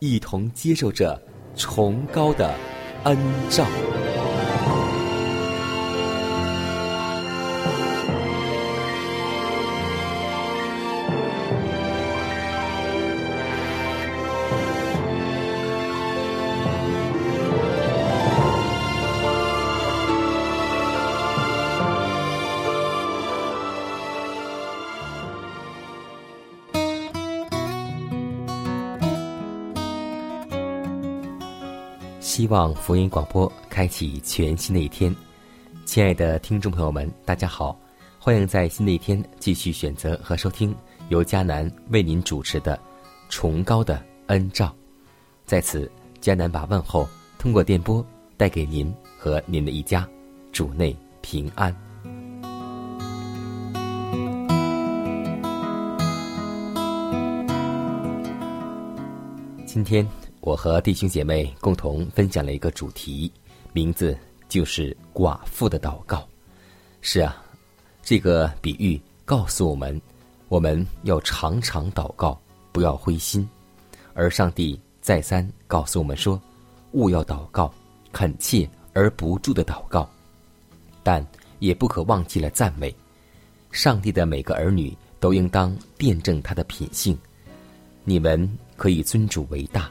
一同接受着崇高的恩照。希望福音广播开启全新的一天，亲爱的听众朋友们，大家好，欢迎在新的一天继续选择和收听由迦南为您主持的《崇高的恩照》。在此，迦南把问候通过电波带给您和您的一家，主内平安。今天。我和弟兄姐妹共同分享了一个主题，名字就是“寡妇的祷告”。是啊，这个比喻告诉我们，我们要常常祷告，不要灰心。而上帝再三告诉我们说：“勿要祷告，恳切而不住的祷告。”但也不可忘记了赞美。上帝的每个儿女都应当辩证他的品性。你们可以尊主为大。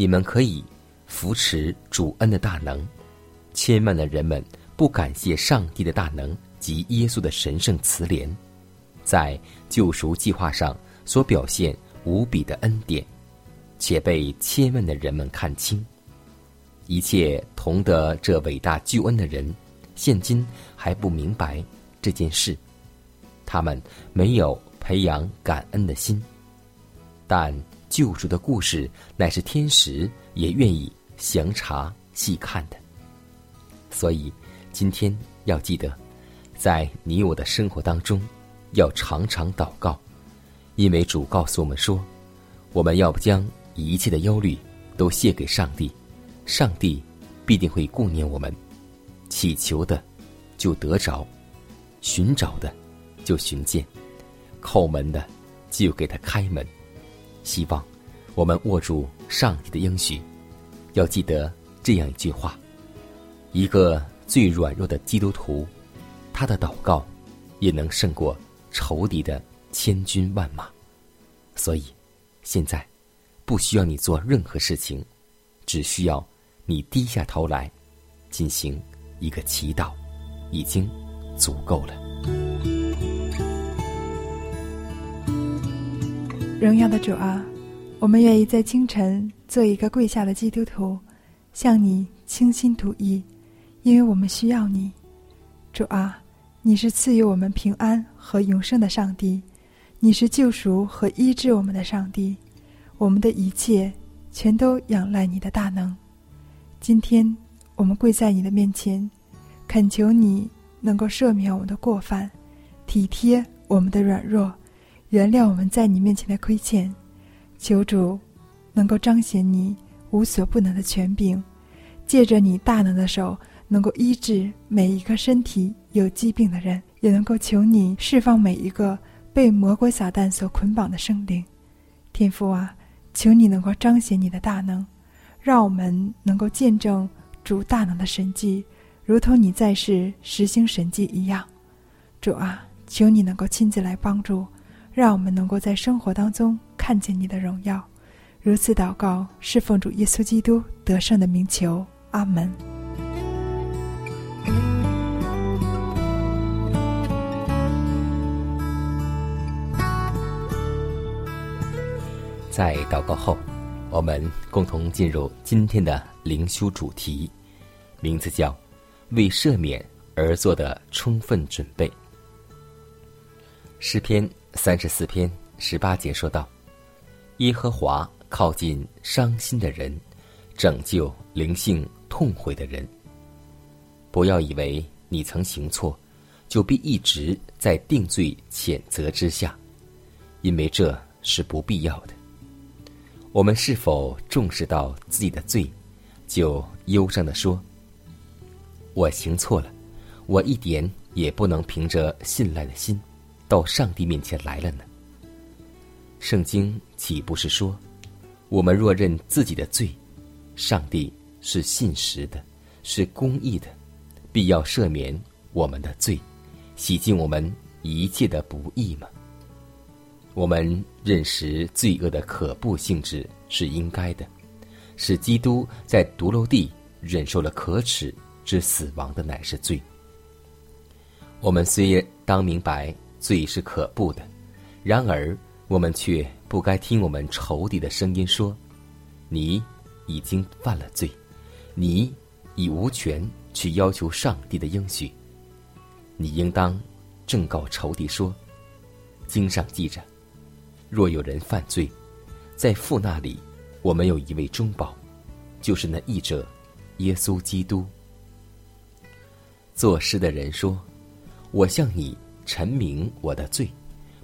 你们可以扶持主恩的大能，千万的人们不感谢上帝的大能及耶稣的神圣慈怜，在救赎计划上所表现无比的恩典，且被千万的人们看清。一切同得这伟大救恩的人，现今还不明白这件事，他们没有培养感恩的心，但。救赎的故事乃是天使也愿意详查细看的，所以今天要记得，在你我的生活当中，要常常祷告，因为主告诉我们说，我们要不将一切的忧虑都卸给上帝，上帝必定会顾念我们。祈求的就得着，寻找的就寻见，叩门的就给他开门。希望我们握住上帝的应许，要记得这样一句话：一个最软弱的基督徒，他的祷告也能胜过仇敌的千军万马。所以，现在不需要你做任何事情，只需要你低下头来进行一个祈祷，已经足够了。荣耀的主啊，我们愿意在清晨做一个跪下的基督徒，向你倾心吐意，因为我们需要你。主啊，你是赐予我们平安和永生的上帝，你是救赎和医治我们的上帝，我们的一切全都仰赖你的大能。今天我们跪在你的面前，恳求你能够赦免我们的过犯，体贴我们的软弱。原谅我们在你面前的亏欠，求主能够彰显你无所不能的权柄，借着你大能的手，能够医治每一个身体有疾病的人，也能够求你释放每一个被魔鬼撒旦所捆绑的生灵。天父啊，求你能够彰显你的大能，让我们能够见证主大能的神迹，如同你在世实行神迹一样。主啊，求你能够亲自来帮助，让我们能够在生活当中看见你的荣耀。如此祷告，是奉主耶稣基督得胜的名求。阿门。在祷告后，我们共同进入今天的灵修主题，名字叫“为赦免而做的充分准备”。诗篇三十四篇十八节说道：“耶和华靠近伤心的人，拯救灵性痛悔的人。不要以为你曾行错，就必一直在定罪谴责之下，因为这是不必要的。我们是否重视到自己的罪，就忧伤的说：‘我行错了，我一点也不能凭着信赖的心。’”到上帝面前来了呢？圣经岂不是说，我们若认自己的罪，上帝是信实的，是公义的，必要赦免我们的罪，洗净我们一切的不义吗？我们认识罪恶的可怖性质是应该的，是基督在独楼地忍受了可耻之死亡的乃是罪。我们虽当明白。罪是可怖的，然而我们却不该听我们仇敌的声音说：“你已经犯了罪，你已无权去要求上帝的应许。”你应当正告仇敌说：“经上记着，若有人犯罪，在父那里，我们有一位中保，就是那义者耶稣基督。”作诗的人说：“我向你。”陈明我的罪，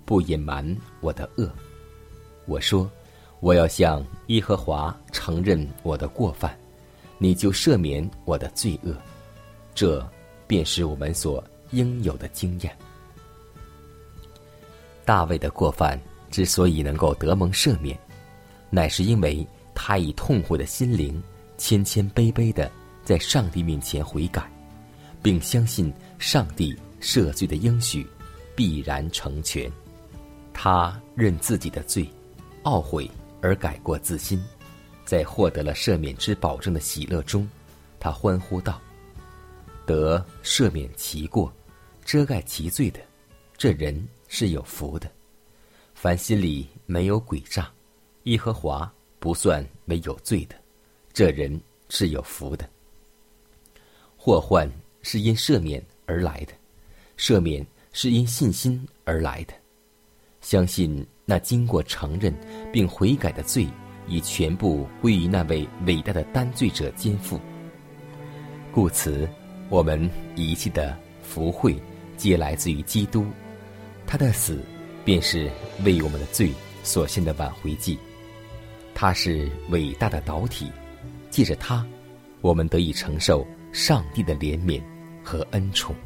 不隐瞒我的恶。我说，我要向耶和华承认我的过犯，你就赦免我的罪恶。这便是我们所应有的经验。大卫的过犯之所以能够得蒙赦免，乃是因为他以痛悔的心灵，谦谦卑卑的在上帝面前悔改，并相信上帝赦罪的应许。必然成全。他认自己的罪，懊悔而改过自新，在获得了赦免之保证的喜乐中，他欢呼道：“得赦免其过，遮盖其罪的，这人是有福的。凡心里没有诡诈，耶和华不算为有罪的，这人是有福的。祸患是因赦免而来的，赦免。”是因信心而来的，相信那经过承认并悔改的罪，已全部归于那位伟大的担罪者肩负。故此，我们一切的福慧皆来自于基督，他的死便是为我们的罪所献的挽回祭。他是伟大的导体，借着他，我们得以承受上帝的怜悯和恩宠。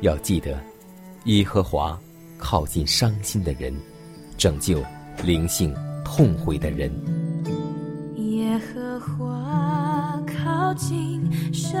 要记得。耶和华靠近伤心的人，拯救灵性痛悔的人。耶和华靠近伤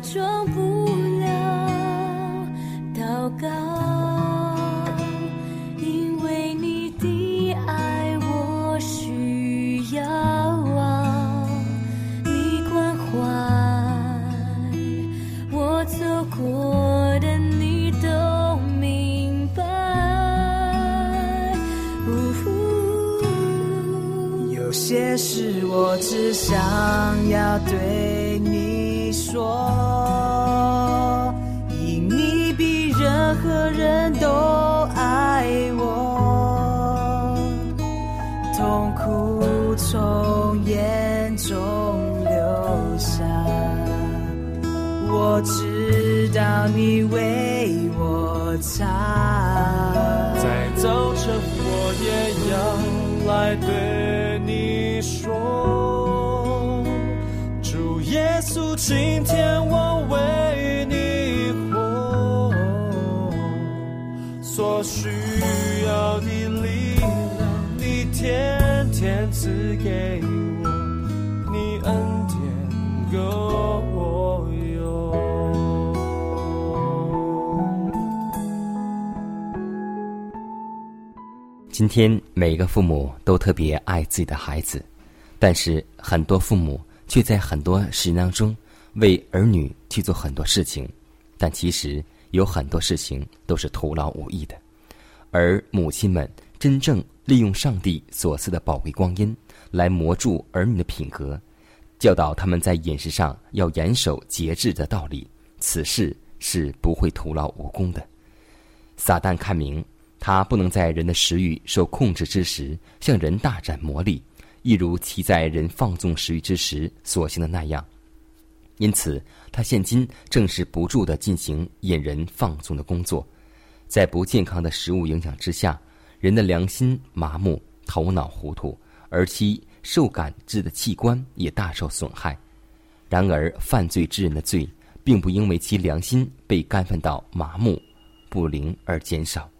假装所需要你力量，你天天赐给我，你恩典够我用。今天每一个父母都特别爱自己的孩子，但是很多父母却在很多事当中为儿女去做很多事情，但其实。有很多事情都是徒劳无益的，而母亲们真正利用上帝所赐的宝贵光阴来磨铸儿女的品格，教导他们在饮食上要严守节制的道理，此事是不会徒劳无功的。撒旦看明，他不能在人的食欲受控制之时向人大展魔力，一如其在人放纵食欲之时所行的那样。因此，他现今正是不住的进行引人放纵的工作，在不健康的食物影响之下，人的良心麻木，头脑糊涂，而其受感知的器官也大受损害。然而，犯罪之人的罪，并不因为其良心被干犯到麻木、不灵而减少。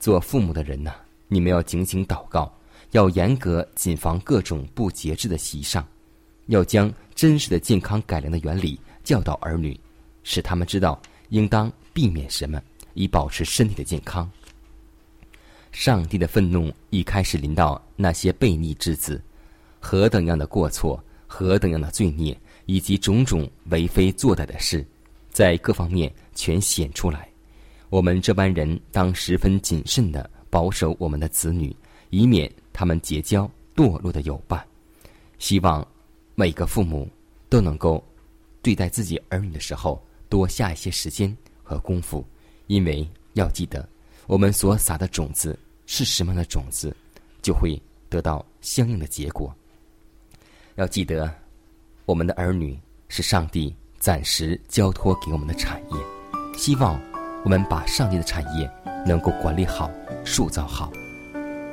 做父母的人呐，你们要警醒祷告，要严格谨防各种不节制的习上，要将真实的健康改良的原理教导儿女，使他们知道应当避免什么。以保持身体的健康。上帝的愤怒一开始临到那些悖逆之子，何等样的过错，何等样的罪孽，以及种种为非作歹的事，在各方面全显出来。我们这班人当十分谨慎的保守我们的子女，以免他们结交堕落的友伴。希望每个父母都能够对待自己儿女的时候多下一些时间和功夫。因为要记得，我们所撒的种子是什么样的种子，就会得到相应的结果。要记得，我们的儿女是上帝暂时交托给我们的产业，希望我们把上帝的产业能够管理好、塑造好，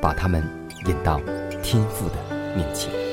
把他们引到天父的面前。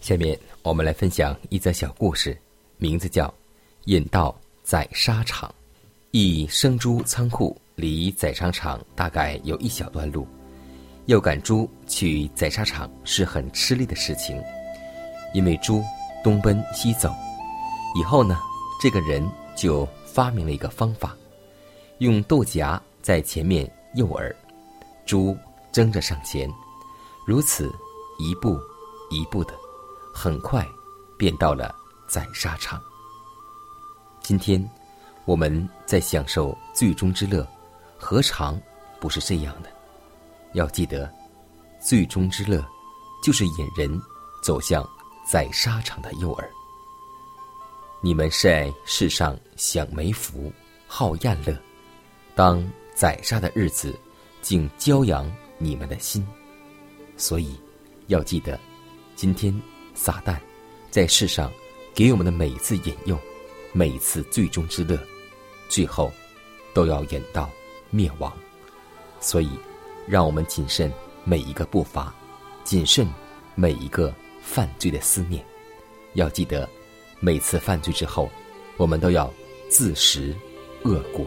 下面我们来分享一则小故事，名字叫《引到宰沙场》。一生猪仓库离宰杀场大概有一小段路，要赶猪去宰杀场是很吃力的事情，因为猪东奔西走。以后呢，这个人就发明了一个方法，用豆荚在前面诱饵，猪争着上前，如此一步一步的，很快便到了宰杀场。今天我们在享受最终之乐，何尝不是这样的？要记得，最终之乐就是引人走向宰杀场的诱饵。你们在世上享美福，好宴乐，当宰杀的日子，竟骄阳你们的心。所以，要记得，今天撒旦在世上给我们的每一次引诱，每一次最终之乐，最后都要演到灭亡。所以，让我们谨慎每一个步伐，谨慎每一个犯罪的思念。要记得。每次犯罪之后，我们都要自食恶果。